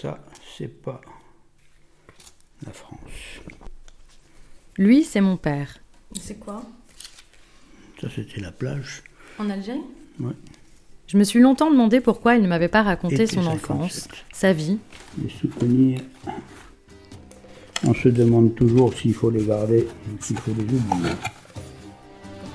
ça, c'est pas la France. Lui, c'est mon père. C'est quoi? Ça, c'était la plage. En Algérie? Ouais. Je me suis longtemps demandé pourquoi il ne m'avait pas raconté son 57. enfance, sa vie. Les souvenirs, on se demande toujours s'il faut les garder ou s'il faut les oublier.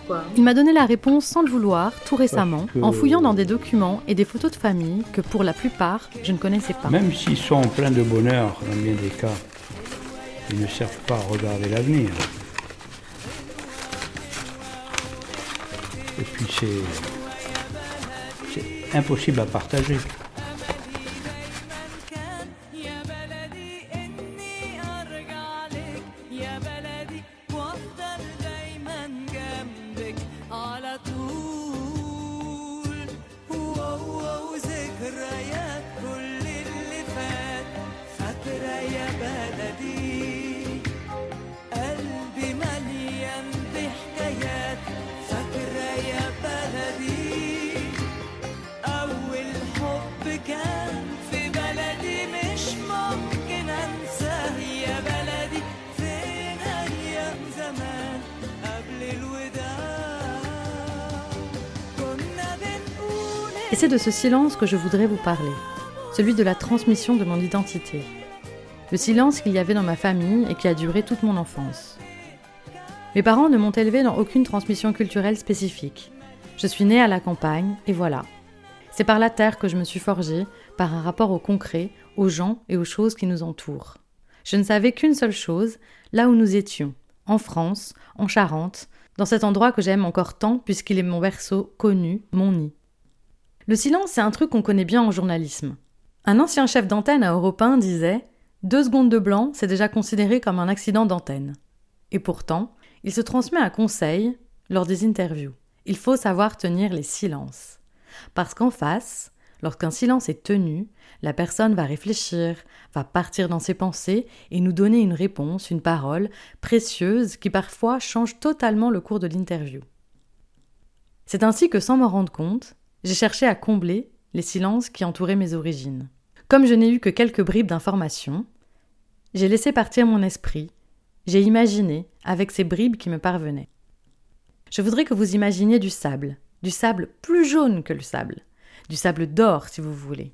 Pourquoi Il m'a donné la réponse sans le vouloir, tout récemment, que- en fouillant dans des documents et des photos de famille que pour la plupart, je ne connaissais pas. Même s'ils sont pleins de bonheur, dans bien des cas, ils ne servent pas à regarder l'avenir. Et puis c'est. C'est impossible à partager. Et c'est de ce silence que je voudrais vous parler, celui de la transmission de mon identité. Le silence qu'il y avait dans ma famille et qui a duré toute mon enfance. Mes parents ne m'ont élevé dans aucune transmission culturelle spécifique. Je suis née à la campagne et voilà. C'est par la terre que je me suis forgée, par un rapport au concret, aux gens et aux choses qui nous entourent. Je ne savais qu'une seule chose, là où nous étions, en France, en Charente, dans cet endroit que j'aime encore tant puisqu'il est mon berceau connu, mon nid. Le silence, c'est un truc qu'on connaît bien en journalisme. Un ancien chef d'antenne à Europe 1 disait Deux secondes de blanc, c'est déjà considéré comme un accident d'antenne. Et pourtant, il se transmet un conseil lors des interviews. Il faut savoir tenir les silences. Parce qu'en face, lorsqu'un silence est tenu, la personne va réfléchir, va partir dans ses pensées et nous donner une réponse, une parole précieuse qui parfois change totalement le cours de l'interview. C'est ainsi que, sans m'en rendre compte, j'ai cherché à combler les silences qui entouraient mes origines. Comme je n'ai eu que quelques bribes d'informations, j'ai laissé partir mon esprit, j'ai imaginé avec ces bribes qui me parvenaient. Je voudrais que vous imaginiez du sable, du sable plus jaune que le sable, du sable d'or si vous voulez,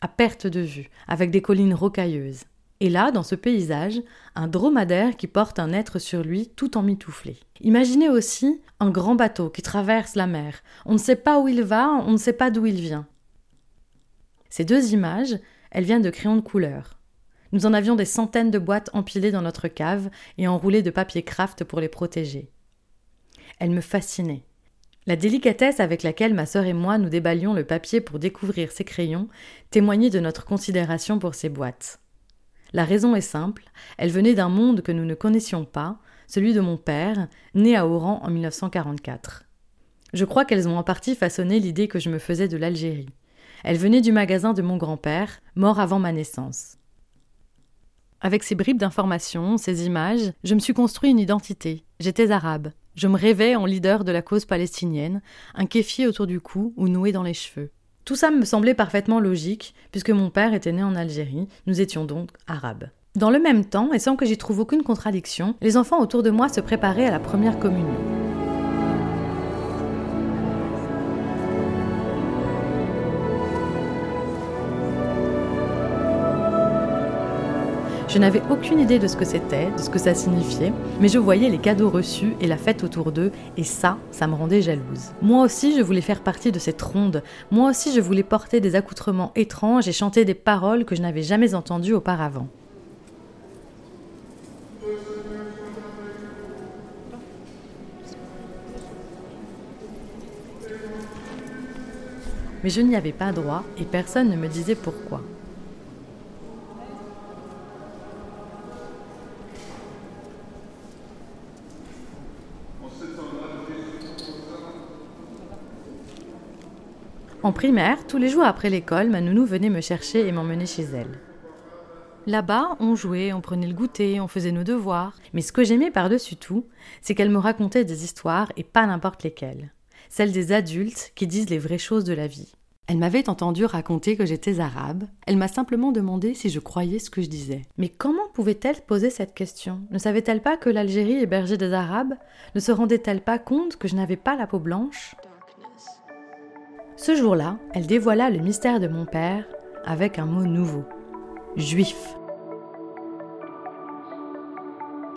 à perte de vue, avec des collines rocailleuses. Et là, dans ce paysage, un dromadaire qui porte un être sur lui tout emmitouflé. Imaginez aussi un grand bateau qui traverse la mer. On ne sait pas où il va, on ne sait pas d'où il vient. Ces deux images, elles viennent de crayons de couleur. Nous en avions des centaines de boîtes empilées dans notre cave et enroulées de papier craft pour les protéger. Elles me fascinaient. La délicatesse avec laquelle ma sœur et moi nous déballions le papier pour découvrir ces crayons témoignait de notre considération pour ces boîtes. La raison est simple, elle venait d'un monde que nous ne connaissions pas, celui de mon père, né à Oran en 1944. Je crois qu'elles ont en partie façonné l'idée que je me faisais de l'Algérie. Elle venait du magasin de mon grand-père, mort avant ma naissance. Avec ces bribes d'informations, ces images, je me suis construit une identité. J'étais arabe. Je me rêvais en leader de la cause palestinienne, un kéfier autour du cou ou noué dans les cheveux. Tout ça me semblait parfaitement logique, puisque mon père était né en Algérie, nous étions donc arabes. Dans le même temps, et sans que j'y trouve aucune contradiction, les enfants autour de moi se préparaient à la première communion. Je n'avais aucune idée de ce que c'était, de ce que ça signifiait, mais je voyais les cadeaux reçus et la fête autour d'eux, et ça, ça me rendait jalouse. Moi aussi, je voulais faire partie de cette ronde, moi aussi, je voulais porter des accoutrements étranges et chanter des paroles que je n'avais jamais entendues auparavant. Mais je n'y avais pas droit et personne ne me disait pourquoi. En primaire, tous les jours après l'école, ma nounou venait me chercher et m'emmener chez elle. Là-bas, on jouait, on prenait le goûter, on faisait nos devoirs. Mais ce que j'aimais par-dessus tout, c'est qu'elle me racontait des histoires et pas n'importe lesquelles. Celles des adultes qui disent les vraies choses de la vie. Elle m'avait entendu raconter que j'étais arabe. Elle m'a simplement demandé si je croyais ce que je disais. Mais comment pouvait-elle poser cette question? Ne savait-elle pas que l'Algérie hébergeait des Arabes? Ne se rendait-elle pas compte que je n'avais pas la peau blanche? Ce jour-là, elle dévoila le mystère de mon père avec un mot nouveau. Juif.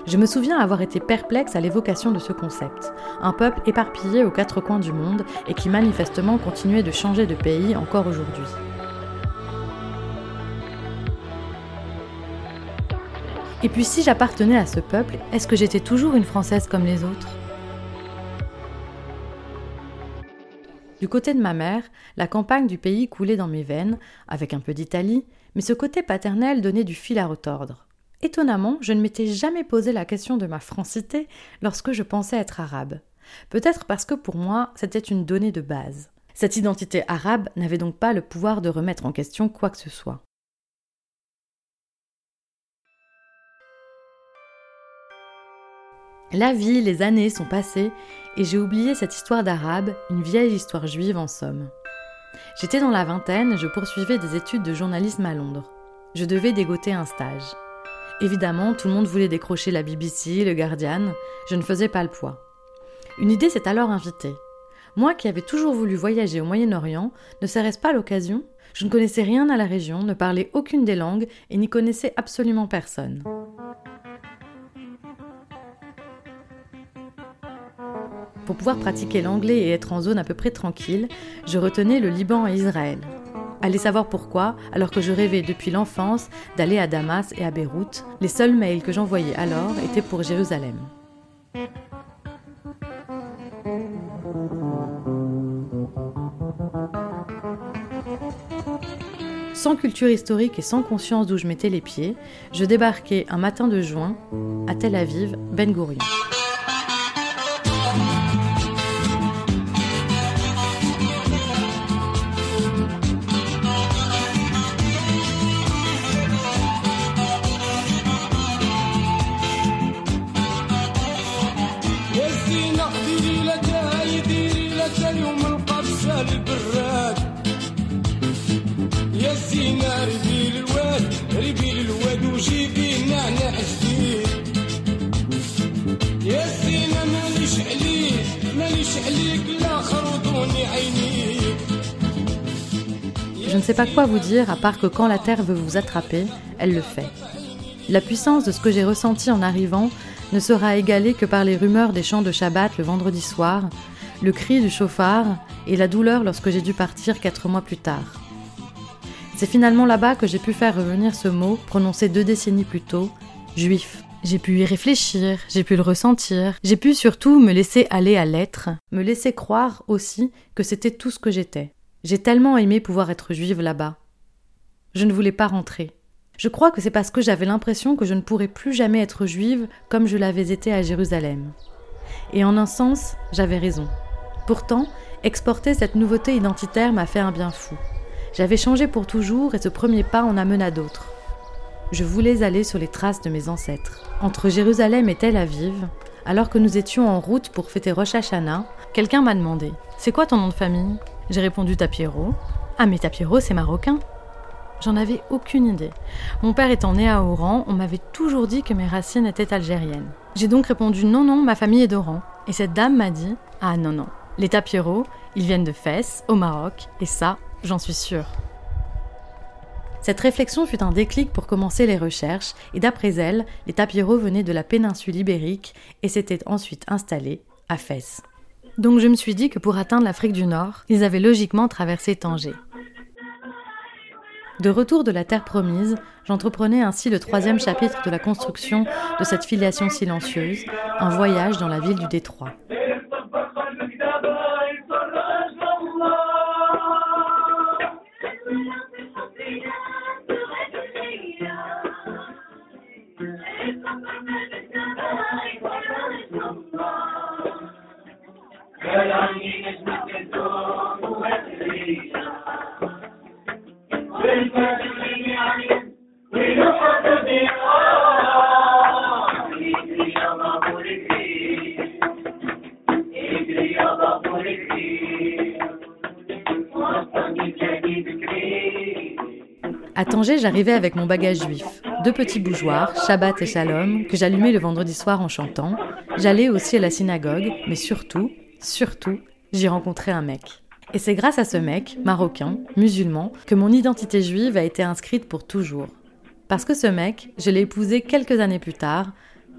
Je me souviens avoir été perplexe à l'évocation de ce concept. Un peuple éparpillé aux quatre coins du monde et qui manifestement continuait de changer de pays encore aujourd'hui. Et puis si j'appartenais à ce peuple, est-ce que j'étais toujours une Française comme les autres? Du côté de ma mère, la campagne du pays coulait dans mes veines, avec un peu d'Italie, mais ce côté paternel donnait du fil à retordre. Étonnamment, je ne m'étais jamais posé la question de ma francité lorsque je pensais être arabe. Peut-être parce que pour moi, c'était une donnée de base. Cette identité arabe n'avait donc pas le pouvoir de remettre en question quoi que ce soit. La vie, les années sont passées et j'ai oublié cette histoire d'arabe, une vieille histoire juive en somme. J'étais dans la vingtaine je poursuivais des études de journalisme à Londres. Je devais dégoter un stage. Évidemment, tout le monde voulait décrocher la BBC, le Guardian, je ne faisais pas le poids. Une idée s'est alors invitée. Moi qui avais toujours voulu voyager au Moyen-Orient, ne serait-ce pas l'occasion? Je ne connaissais rien à la région, ne parlais aucune des langues et n'y connaissais absolument personne. Pour pouvoir pratiquer l'anglais et être en zone à peu près tranquille, je retenais le Liban et Israël. Allez savoir pourquoi, alors que je rêvais depuis l'enfance d'aller à Damas et à Beyrouth, les seuls mails que j'envoyais alors étaient pour Jérusalem. Sans culture historique et sans conscience d'où je mettais les pieds, je débarquais un matin de juin à Tel Aviv, Ben Gurion. البراد يا زينة ربي للواد ربي للواد وجيبي نعناع جديد يا زينة ماليش عليك ماليش عليك لا خرطوني عينيك Je ne sais pas quoi vous dire à part que quand la Terre veut vous attraper, elle le fait. La puissance de ce que j'ai ressenti en arrivant ne sera égalée que par les rumeurs des chants de Shabbat le vendredi soir, le cri du chauffard et la douleur lorsque j'ai dû partir quatre mois plus tard. C'est finalement là-bas que j'ai pu faire revenir ce mot prononcé deux décennies plus tôt, juif. J'ai pu y réfléchir, j'ai pu le ressentir, j'ai pu surtout me laisser aller à l'être, me laisser croire aussi que c'était tout ce que j'étais. J'ai tellement aimé pouvoir être juive là-bas. Je ne voulais pas rentrer. Je crois que c'est parce que j'avais l'impression que je ne pourrais plus jamais être juive comme je l'avais été à Jérusalem. Et en un sens, j'avais raison. Pourtant, exporter cette nouveauté identitaire m'a fait un bien fou. J'avais changé pour toujours et ce premier pas en amena d'autres. Je voulais aller sur les traces de mes ancêtres. Entre Jérusalem et Tel Aviv, alors que nous étions en route pour fêter Rosh Hashanah, quelqu'un m'a demandé C'est quoi ton nom de famille? J'ai répondu Tapiero. Ah, mais Tapiero, c'est marocain. J'en avais aucune idée. Mon père étant né à Oran, on m'avait toujours dit que mes racines étaient algériennes. J'ai donc répondu non, non, ma famille est d'Oran. Et cette dame m'a dit Ah non, non, les Tapiero, ils viennent de Fès, au Maroc, et ça, j'en suis sûre. Cette réflexion fut un déclic pour commencer les recherches, et d'après elle, les Tapiero venaient de la péninsule ibérique et s'étaient ensuite installés à Fès. Donc je me suis dit que pour atteindre l'Afrique du Nord, ils avaient logiquement traversé Tanger. De retour de la Terre promise, j'entreprenais ainsi le troisième chapitre de la construction de cette filiation silencieuse, un voyage dans la ville du Détroit. À Tanger, j'arrivais avec mon bagage juif, deux petits bougeoirs, Shabbat et Shalom, que j'allumais le vendredi soir en chantant. J'allais aussi à la synagogue, mais surtout, surtout, j'y rencontrais un mec. Et c'est grâce à ce mec, marocain, musulman, que mon identité juive a été inscrite pour toujours. Parce que ce mec, je l'ai épousé quelques années plus tard,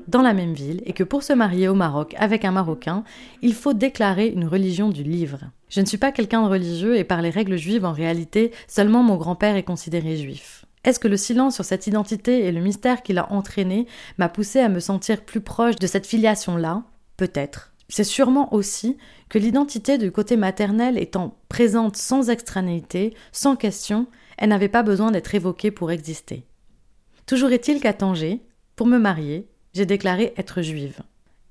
dans la même ville, et que pour se marier au Maroc avec un Marocain, il faut déclarer une religion du livre. Je ne suis pas quelqu'un de religieux et par les règles juives, en réalité, seulement mon grand-père est considéré juif. Est-ce que le silence sur cette identité et le mystère qui l'a entraîné m'a poussé à me sentir plus proche de cette filiation-là? Peut-être. C'est sûrement aussi que l'identité du côté maternel étant présente sans extranéité, sans question, elle n'avait pas besoin d'être évoquée pour exister. Toujours est-il qu'à Tanger, pour me marier, j'ai déclaré être juive.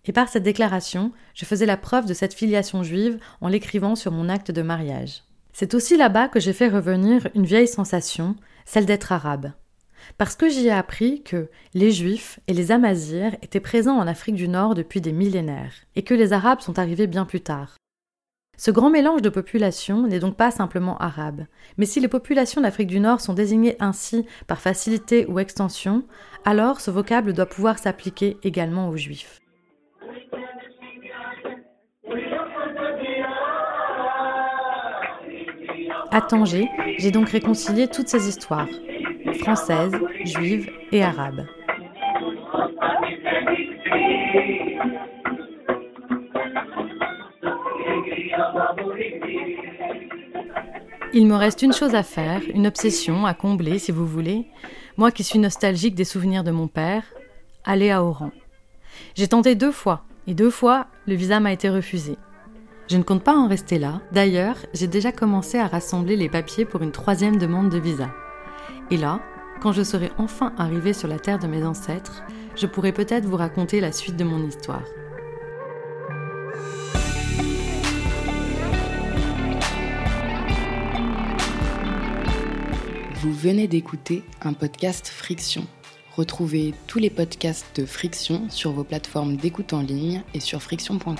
Et par cette déclaration, je faisais la preuve de cette filiation juive en l'écrivant sur mon acte de mariage. C'est aussi là-bas que j'ai fait revenir une vieille sensation, celle d'être arabe. Parce que j'y ai appris que les Juifs et les Amazirs étaient présents en Afrique du Nord depuis des millénaires, et que les Arabes sont arrivés bien plus tard. Ce grand mélange de populations n'est donc pas simplement arabe, mais si les populations d'Afrique du Nord sont désignées ainsi par facilité ou extension, alors ce vocable doit pouvoir s'appliquer également aux Juifs. À Tanger, j'ai donc réconcilié toutes ces histoires, françaises, juives et arabes. Il me reste une chose à faire, une obsession à combler si vous voulez, moi qui suis nostalgique des souvenirs de mon père, aller à Oran. J'ai tenté deux fois, et deux fois, le visa m'a été refusé. Je ne compte pas en rester là. D'ailleurs, j'ai déjà commencé à rassembler les papiers pour une troisième demande de visa. Et là, quand je serai enfin arrivé sur la terre de mes ancêtres, je pourrai peut-être vous raconter la suite de mon histoire. Vous venez d'écouter un podcast Friction. Retrouvez tous les podcasts de Friction sur vos plateformes d'écoute en ligne et sur friction.co.